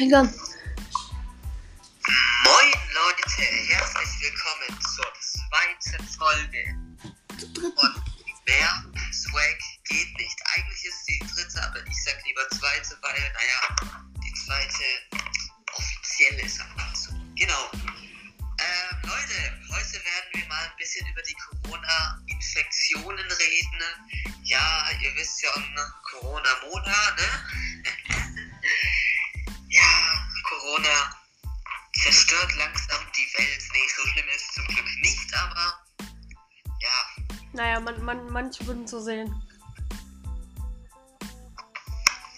Fängt an. Moin Leute, herzlich willkommen zur zweiten Folge von Mehr Swag geht nicht. Eigentlich ist die dritte, aber ich sag lieber zweite, weil, naja, die zweite offizielle ist einfach so. Genau. Ähm, Leute, heute werden wir mal ein bisschen über die Corona-Infektionen reden. Ja, ihr wisst ja, Corona-Mona, ne? Corona zerstört langsam die Welt. Nee, so schlimm ist es zum Glück nicht, aber ja, Naja, man, man, manche würden so sehen.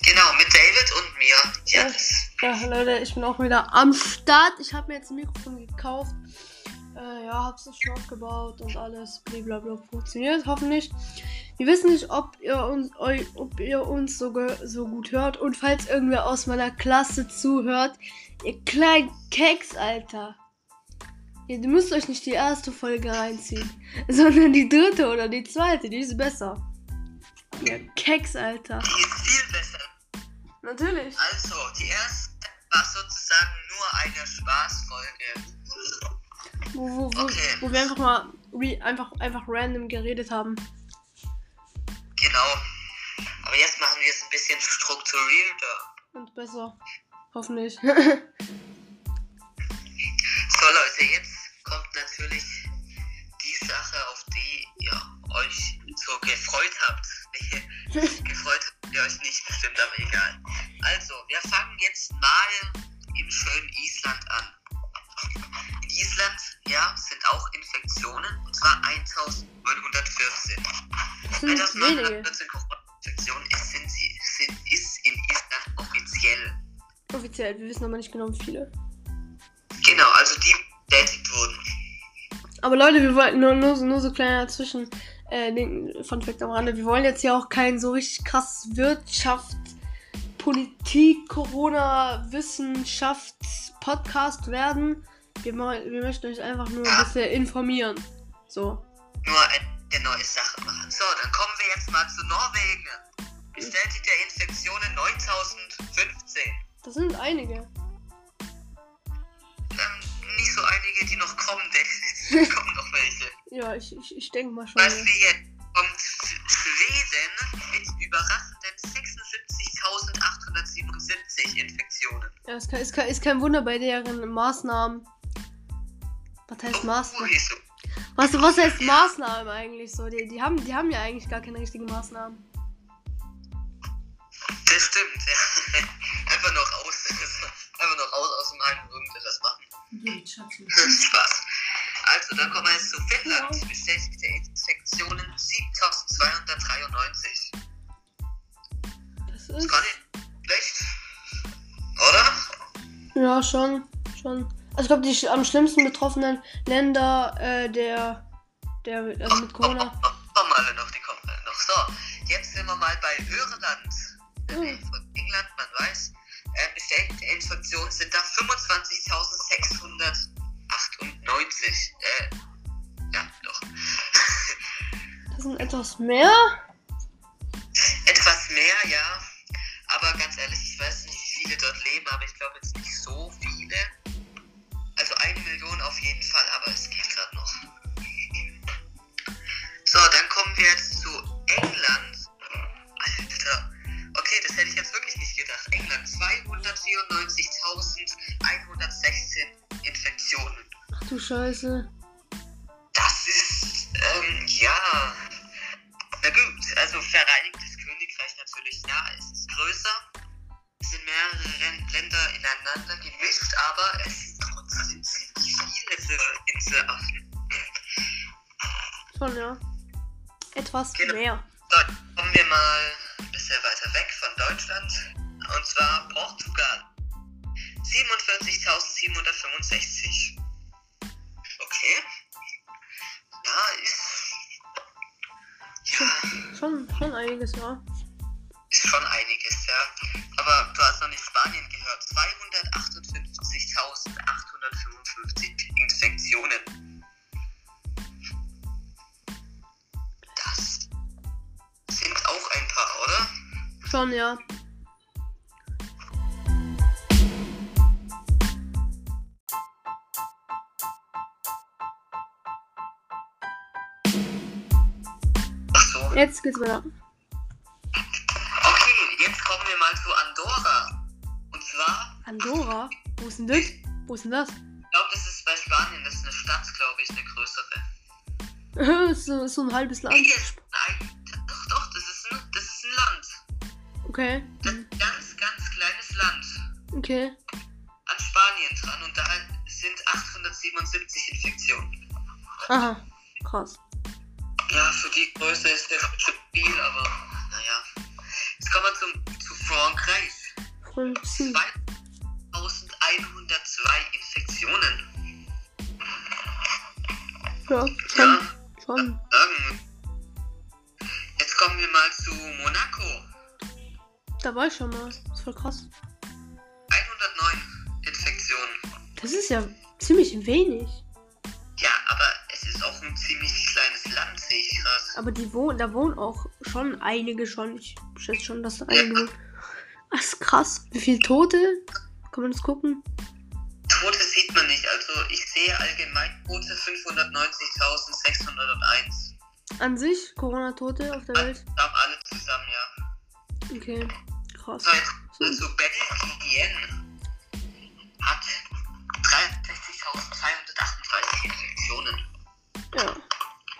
genau, mit David und mir. Das, Ja, Leute, ich bin auch wieder am Start. Ich habe mir jetzt ein Mikrofon gekauft. Äh, ja, hab's schon aufgebaut und alles. Blablabla funktioniert hoffentlich. Wir wissen nicht, ob ihr uns, ob ihr uns so, so gut hört. Und falls irgendwer aus meiner Klasse zuhört, ihr kleinen Keks, Alter. Ihr müsst euch nicht die erste Folge reinziehen, sondern die dritte oder die zweite. Die ist besser. Ihr Keks, Alter. die ist viel besser. Natürlich. Also, die erste war sozusagen nur eine Spaßfolge. Wo, wo, wo, Okay. wo wir einfach mal einfach, einfach random geredet haben. Genau. Aber jetzt machen wir es ein bisschen strukturierter. Und besser. Hoffentlich. So Leute, jetzt kommt natürlich die Sache, auf die ihr euch so gefreut habt. Gefreut habt ihr euch nicht, bestimmt, aber egal. Also, wir fangen jetzt mal im schönen Island an. In Island, ja, sind auch Infektionen, und zwar 1914. Das sind wenige. 1914 Corona-Infektionen ist, sind sie, sind, ist in Island offiziell. Offiziell, wir wissen aber nicht genau wie viele. Genau, also die bestätigt wurden. Aber Leute, wir wollten nur, nur, so- nur so kleiner Zwischen. Äh, Fun Fact am Rande. Wir wollen jetzt ja auch kein so richtig krass Wirtschaft, Politik, Corona, Wissenschafts Podcast werden. Wir, wir möchten euch einfach nur ein bisschen informieren. So. nur eine neue Sache machen. So, dann kommen wir jetzt mal zu Norwegen. Bestätigte Infektionen 9015. Das sind einige. Ähm, nicht so einige, die noch kommen, denn es kommen noch welche. Ja, ich, ich, ich denke mal schon. Was wir jetzt kommt Schweden mit überraschenden 76.877 Infektionen. Ja, kein, ist, kein, ist kein Wunder bei deren Maßnahmen. Was heißt Maßnahmen? Was, was heißt Maßnahmen eigentlich so? Die, die, haben, die haben ja eigentlich gar keine richtigen Maßnahmen. Das stimmt, ja. Einfach noch aus. Einfach noch raus aus dem und das machen. Spaß. Also, dann kommen wir jetzt zu Finnland. Bestätigte Infektionen 7293. Das Ist ist. gar nicht schlecht. Oder? Ja, schon. Schon. Also ich glaube, die am schlimmsten betroffenen Länder äh, der. der also mit Corona. Noch, noch, noch mal noch, die kommen alle noch. So, jetzt sind wir mal bei Irland. Nähe Von England, man weiß. Äh, bestätigte Infektionen sind da 25.698. Äh, ja, doch. Das sind etwas mehr. Etwas mehr, ja. Aber ganz ehrlich, ich weiß nicht, wie viele dort leben, aber ich glaube jetzt auf jeden Fall, aber es geht gerade noch. So, dann kommen wir jetzt zu England. Alter. Okay, das hätte ich jetzt wirklich nicht gedacht. England, 294.116 Infektionen. Ach du Scheiße. Das ist, ähm, ja. Na gut, also Vereinigtes Königreich natürlich, ja, es ist größer. Es sind mehrere Länder ineinander gemischt, aber es sind trotzdem Inselaffen. Schon, ja. Etwas Genau. mehr. So, kommen wir mal ein bisschen weiter weg von Deutschland. Und zwar Portugal. 47.765. Okay. Ja, ist. Ja, Schon, schon einiges, ja ist schon einiges, ja. Aber du hast noch nicht Spanien gehört. 258.855 Infektionen. Das sind auch ein paar, oder? Schon, ja. Ach. Jetzt geht's weiter. Andorra? Wo ist denn das? Wo ist denn das? ich glaube, das ist bei Spanien, das ist eine Stadt, glaube ich, eine größere. so, so ein halbes Land. Nee, ist ein, doch, doch, das ist ein, das ist ein Land. Okay. Das ist ein ganz, ganz kleines Land. Okay. An Spanien dran und da sind 877 Infektionen. Aha. Krass. Ja, für die Größe ist das schon viel, aber naja. Jetzt kommen wir zum, zu Frankreich. Französisch. 2102 Infektionen. Ja, Ja, schon. Schon. sagen. Jetzt kommen wir mal zu Monaco. Da war ich schon mal. Das ist voll krass. 109 Infektionen. Das ist ja ziemlich wenig. Ja, aber es ist auch ein ziemlich kleines Land, sehe ich gerade. Aber die wohnen, da wohnen auch schon einige schon. Ich schätze schon, dass da einige wohnen. Das ist krass. Wie viele Tote? Kann man das gucken? Tote sieht man nicht. Also ich sehe allgemein Tote 590.601. An sich, Corona-Tote auf der Welt. Haben alle zusammen, ja. Okay, krass. So, jetzt also Belgien hat 63.238 Infektionen. Ja.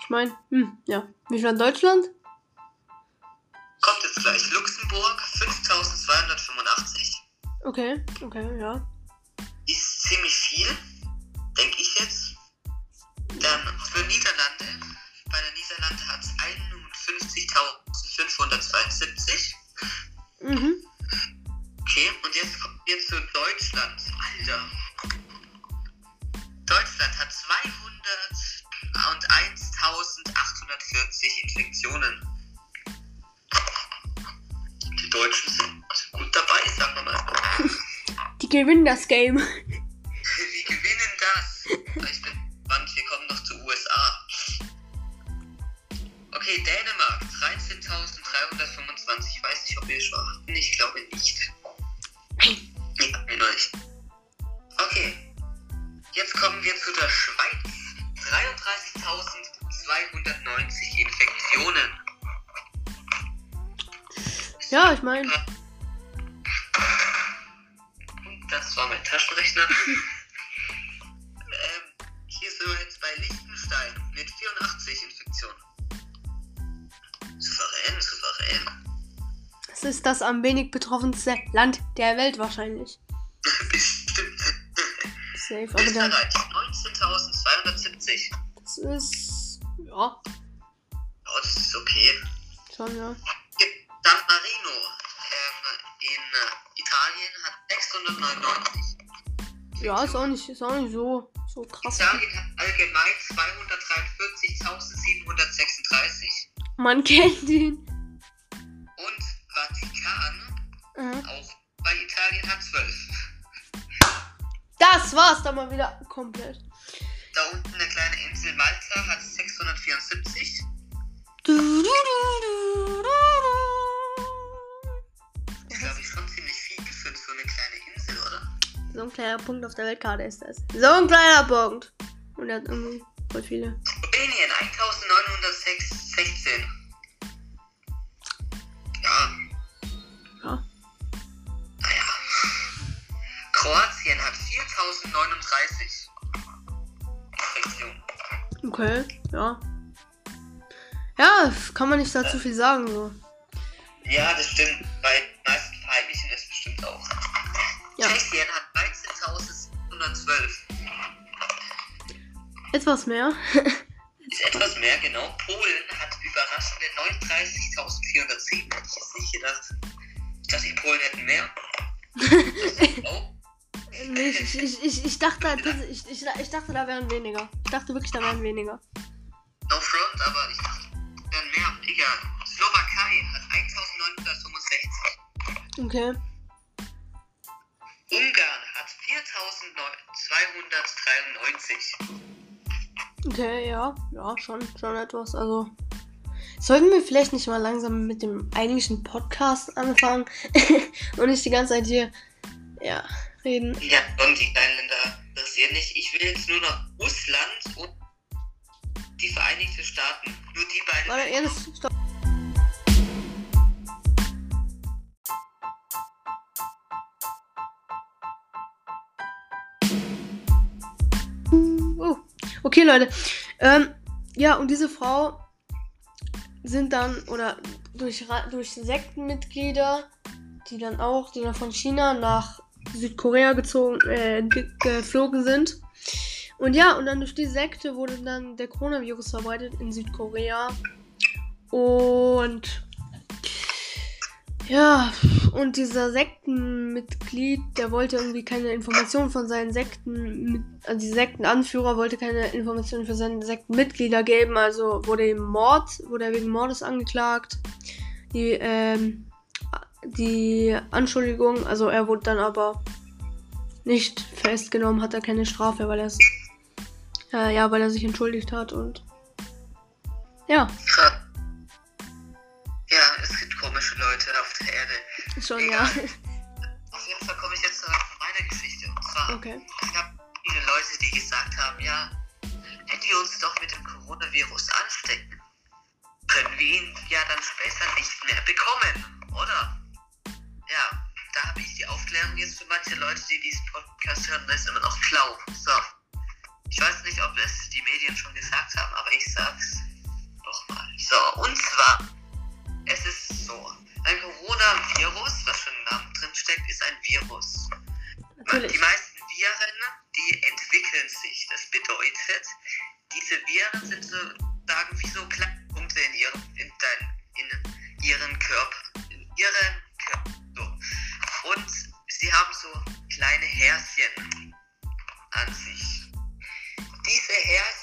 Ich meine, hm, ja. Wie viel an Deutschland? Kommt jetzt gleich. Luxemburg 5.285. Okay, okay, ja. Ist ziemlich viel, denke ich jetzt. Dann für Niederlande. Gewinnen das Game. Wir gewinnen das. Ich bin gespannt, wir kommen noch zu USA. Okay, Dänemark, 13.325. Ich weiß nicht, ob wir schon hatten. Ich glaube nicht. Nee, hatten wir noch nicht. Okay. Jetzt kommen wir zu der Schweiz. 33.290 Infektionen. Ja, ich meine, das war mein Taschenrechner. ähm, hier sind wir jetzt bei Liechtenstein mit 84 Infektionen. Souverän, souverän. es ist das am wenig betroffenste Land der Welt wahrscheinlich. Bestimmt. Safe, aber dann, Österreich 19.270. das ist, ja, Oh, das ist okay. schon, ja. In äh, Italien hat 699. Ja, ist auch nicht, ist auch nicht so, so krass. Italien hat allgemein 243.736. Man kennt ihn. Und Vatikan, Mhm. auch bei Italien, hat 12. Das war's dann mal wieder komplett. Da unten eine kleine Insel Malta hat 674. Ist, so eine kleine Insel, oder? So ein kleiner Punkt auf der Weltkarte ist das. So ein kleiner Punkt. Und er hat irgendwie voll viele. Slowenien 1916. Ja, Ja. naja. Kroatien hat 4039 Infektionen. Okay, ja. Ja, kann man nicht dazu viel sagen, so. Ja, das stimmt. Bei Tschechien hat 13.712. Etwas mehr. Ist etwas mehr, genau. Polen hat überraschende 39.410. Hätte ich jetzt nicht gedacht. Ich dachte, die Polen hätten mehr. oh, ich, ich, ich, ich, dachte, ich, ich, ich dachte, da wären weniger. Ich dachte wirklich, da wären weniger. no front, aber ich dachte, wären mehr. Egal. Slowakei hat 1.965. Okay. Ungarn hat 4.293. Okay, ja. Ja, schon, schon etwas. Also. Sollten wir vielleicht nicht mal langsam mit dem eigentlichen Podcast anfangen und nicht die ganze Zeit hier, ja, reden. Ja, und die kleinen Länder interessieren nicht. Ich will jetzt nur noch Russland und die Vereinigten Staaten. Nur die beiden. Warte, Ernst, Okay, Leute. Ähm, ja, und diese Frau sind dann, oder durch, durch Sektenmitglieder, die dann auch, die dann von China nach Südkorea gezogen, äh, geflogen sind. Und ja, und dann durch die Sekte wurde dann der Coronavirus verbreitet in Südkorea. Und ja, und dieser Sektenmitglied, der wollte irgendwie keine Informationen von seinen Sekten, also die Sektenanführer wollte keine Informationen für seine Sektenmitglieder geben, also wurde ihm Mord, wurde er wegen Mordes angeklagt. Die, ähm, die Anschuldigung, also er wurde dann aber nicht festgenommen, hat er keine Strafe, weil er äh, ja, weil er sich entschuldigt hat und ja. Ja, Schon, Egal. ja. Auf jeden Fall komme ich jetzt zu meiner Geschichte. Und zwar, okay. es gab viele Leute, die gesagt haben, ja, wenn wir uns doch mit dem Coronavirus anstecken, können wir ihn ja dann später nicht mehr bekommen, oder? Ja, da habe ich die Aufklärung jetzt für manche Leute, die diesen Podcast hören, das ist immer noch klau. So. Ich weiß nicht, ob es die Medien schon gesagt haben, aber ich sag's doch mal. So, und zwar es ist so, ein Coronavirus, was schon im Namen drin steckt, ist ein Virus. Natürlich. Die meisten Viren, die entwickeln sich. Das bedeutet, diese Viren sind sozusagen wie so kleine Punkte in ihrem, in, dein, in ihren Körper. In ihren Körper. So. Und sie haben so kleine Härchen an sich. Diese Härchen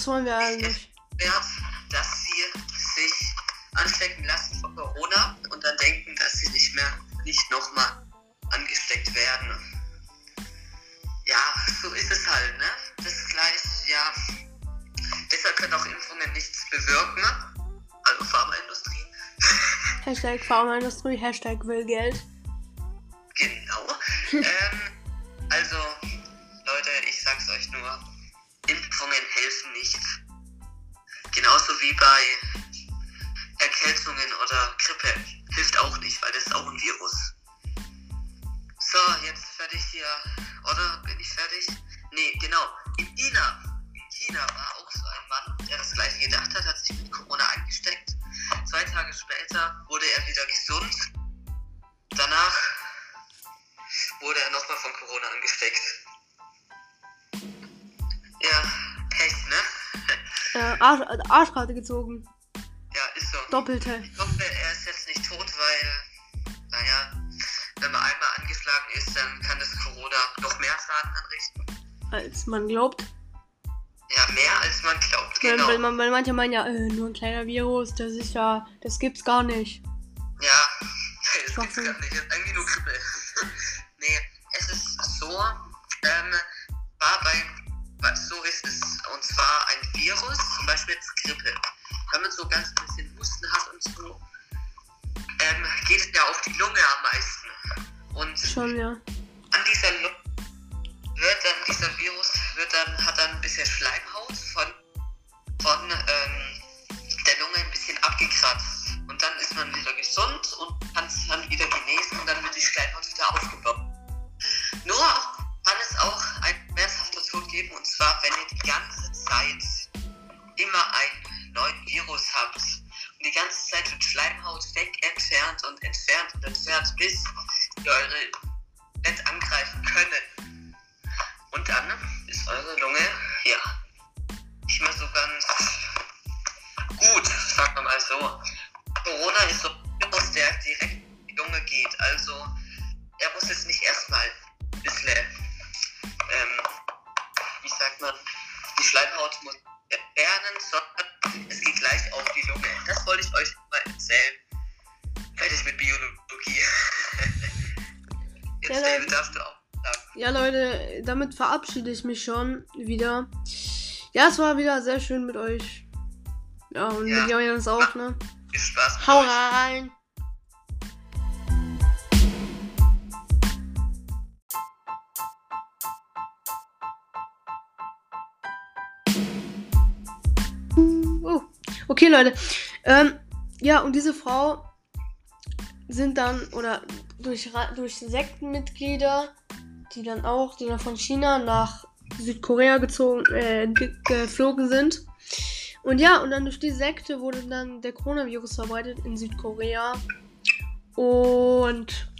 das wollen wir eigentlich. Wert, dass sie sich anstecken lassen von Corona und dann denken, dass sie nicht mehr, nicht nochmal angesteckt werden ja, so ist es halt, ne? Das ist gleich, ja. Deshalb können auch Impfungen nichts bewirken. Also Pharmaindustrie. Hashtag Pharmaindustrie, Hashtag will Geld. Genau. ähm, wie bei Erkältungen oder Grippe. Hilft auch nicht, weil das ist auch ein Virus. So, jetzt fertig hier. Oder bin ich fertig? Nee, genau. In China. In China war auch so ein Mann, der das gleiche gedacht hat, hat sich mit Corona eingesteckt. Zwei Tage später wurde er wieder gesund. Danach wurde er nochmal von Corona angesteckt. Äh, Arsch, Arschkarte gezogen. Ja, ist so. Doppelte. Ich hoffe, er ist jetzt nicht tot, weil, naja, wenn man einmal angeschlagen ist, dann kann das Corona noch mehr Schaden anrichten. Als man glaubt. Ja, mehr als man glaubt, weil, genau. Weil, man, weil manche meinen ja, äh, nur ein kleiner Virus, das ist ja, das gibt's gar nicht. Ja, das gibt's gar nicht, das ist eigentlich nur Grippe. Grippe. Wenn man so ganz ein bisschen Husten hat und so, ähm, geht es ja auf die Lunge am meisten. Und Schon, ja. an dieser Lunge wird dann, dieser Virus wird dann, hat dann ein bisschen Schleimhaut von, von ähm, der Lunge ein bisschen abgekratzt. Und dann ist man wieder gesund und kann es dann wieder genesen und dann wird die Schleimhaut wieder aufgebaut. Nur kann es auch ein schmerzhafter Tod geben und zwar, wenn ihr die ganze Zeit immer ein Virus habt und die ganze Zeit wird Schleimhaut weg entfernt und entfernt und entfernt, bis die eure Bett angreifen können. Und dann ist eure Lunge, ja, damit verabschiede ich mich schon wieder. Ja, es war wieder sehr schön mit euch. Ja, und ja. mit Jonas auch, ne? Viel Spaß. Hau rein! Oh, okay, Leute. Ähm, ja, und diese Frau sind dann, oder durch, durch Sektenmitglieder die dann auch, die dann von China nach Südkorea gezogen, äh, ge geflogen sind. Und ja, und dann durch die Sekte wurde dann der Coronavirus verbreitet in Südkorea. Und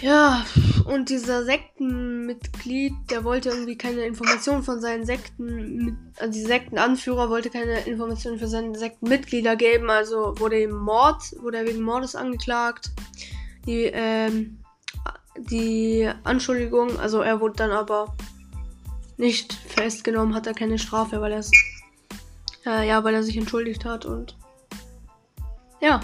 ja, und dieser Sektenmitglied, der wollte irgendwie keine Informationen von seinen Sekten, also die Sektenanführer wollte keine Informationen für seine Sektenmitglieder geben, also wurde ihm Mord, wurde er wegen Mordes angeklagt. Die, ähm, die Anschuldigung, also er wurde dann aber nicht festgenommen, hat er keine Strafe, weil er äh, ja, weil er sich entschuldigt hat und ja.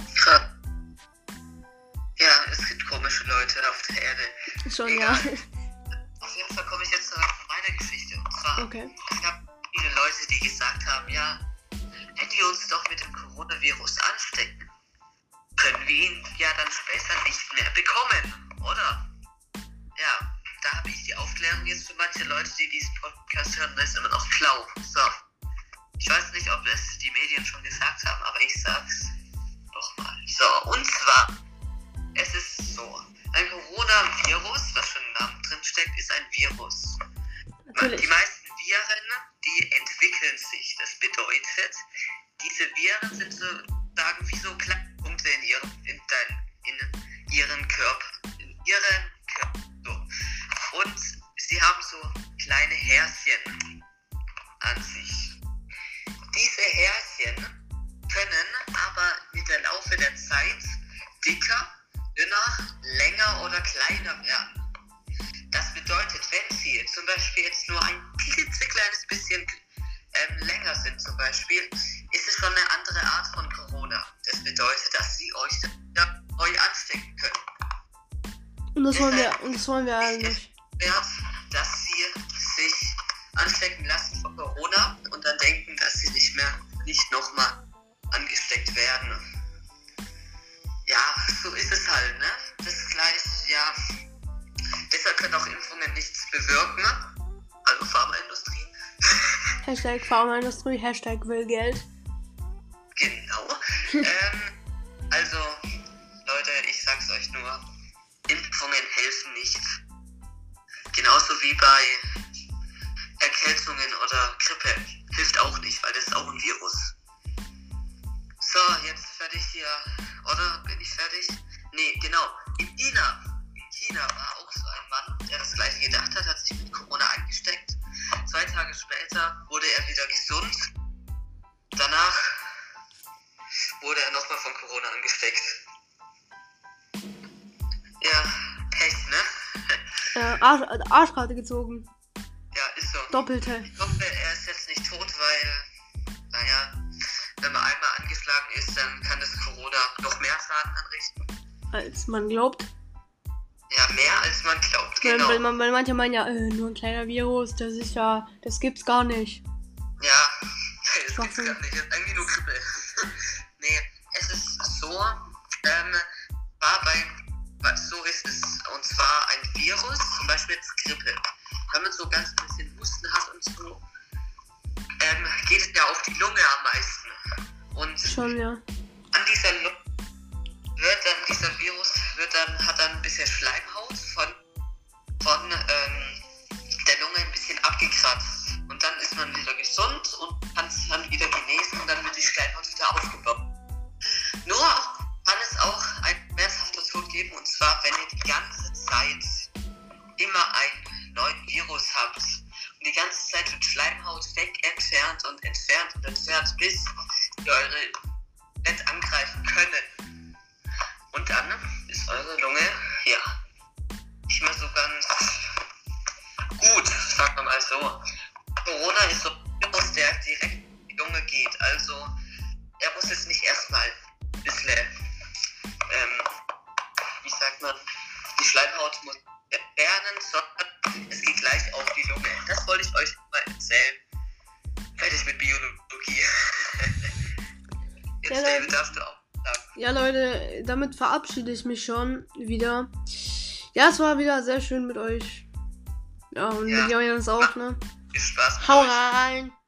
Ja, es gibt komische Leute auf der Erde. Schon, Egal. ja. Auf jeden Fall komme ich jetzt zu meiner Geschichte. Und zwar, okay. es gab viele Leute, die gesagt haben, ja, wenn wir uns doch mit dem Coronavirus anstecken, können wir ihn ja dann später nicht mehr bekommen, oder? Ja, da habe ich die Aufklärung jetzt für manche Leute, die diesen Podcast hören, das ist immer noch klau. So. Ich weiß nicht, ob es die Medien schon gesagt haben, aber ich sag's nochmal. So, und zwar es ist so, ein Coronavirus, was schon im Namen drin steckt, ist ein Virus. Natürlich. Die meisten Viren, die entwickeln sich. Das bedeutet, diese Viren sind sozusagen wie so kleine Punkte in ihrem, in, dein, in ihren Körper. In ihren. Und sie haben so kleine Härchen an sich. Diese Härchen können aber mit der Laufe der Zeit dicker dünner, länger oder kleiner werden. Das bedeutet, wenn sie zum Beispiel jetzt nur ein klitzekleines bisschen ähm, länger sind, zum Beispiel, ist es schon eine andere Art von Corona. Das bedeutet, dass sie euch neu anstecken können. Und das wollen wir, und das wollen wir eigentlich. Hashtag Pharmaindustrie, Hashtag will Geld. Genau. ähm, also, Leute, ich sag's euch nur, Impfungen helfen nicht. Genauso wie bei Äh, Arsch, Arschkarte gezogen. Ja, ist so. Doppelte. Ich hoffe, er ist jetzt nicht tot, weil, naja, wenn man einmal angeschlagen ist, dann kann das Corona noch mehr Schaden anrichten. Als man glaubt. Ja, mehr als man glaubt, genau. Weil, man, weil manche meinen ja, äh, nur ein kleiner Virus, das ist ja, das gibt's gar nicht. Ja, das gibt's gar nicht, das ist eigentlich nur Grippe. Grippe. Wenn man so ganz ein bisschen Husten hat und so, ähm, geht es ja auf die Lunge am meisten. Und Schon, ja. an dieser Lunge wird dann, dieser Virus wird dann, hat dann ein bisschen Schleimhaut Ist so Virus, der direkt in die Lunge geht. Also er muss jetzt nicht erstmal ein bisschen, ähm, wie sagt man, die Schleimhaut muss entfernen, sondern es geht gleich auf die Lunge. Das wollte ich euch mal erzählen. Fertig mit Biologie. Jetzt, ja, David, darfst du auch. Ja, Leute, damit verabschiede ich mich schon wieder. Ja, es war wieder sehr schön mit euch. Ja, und ja. mit Jonas auch, ne? Viel Spaß. Hau rein!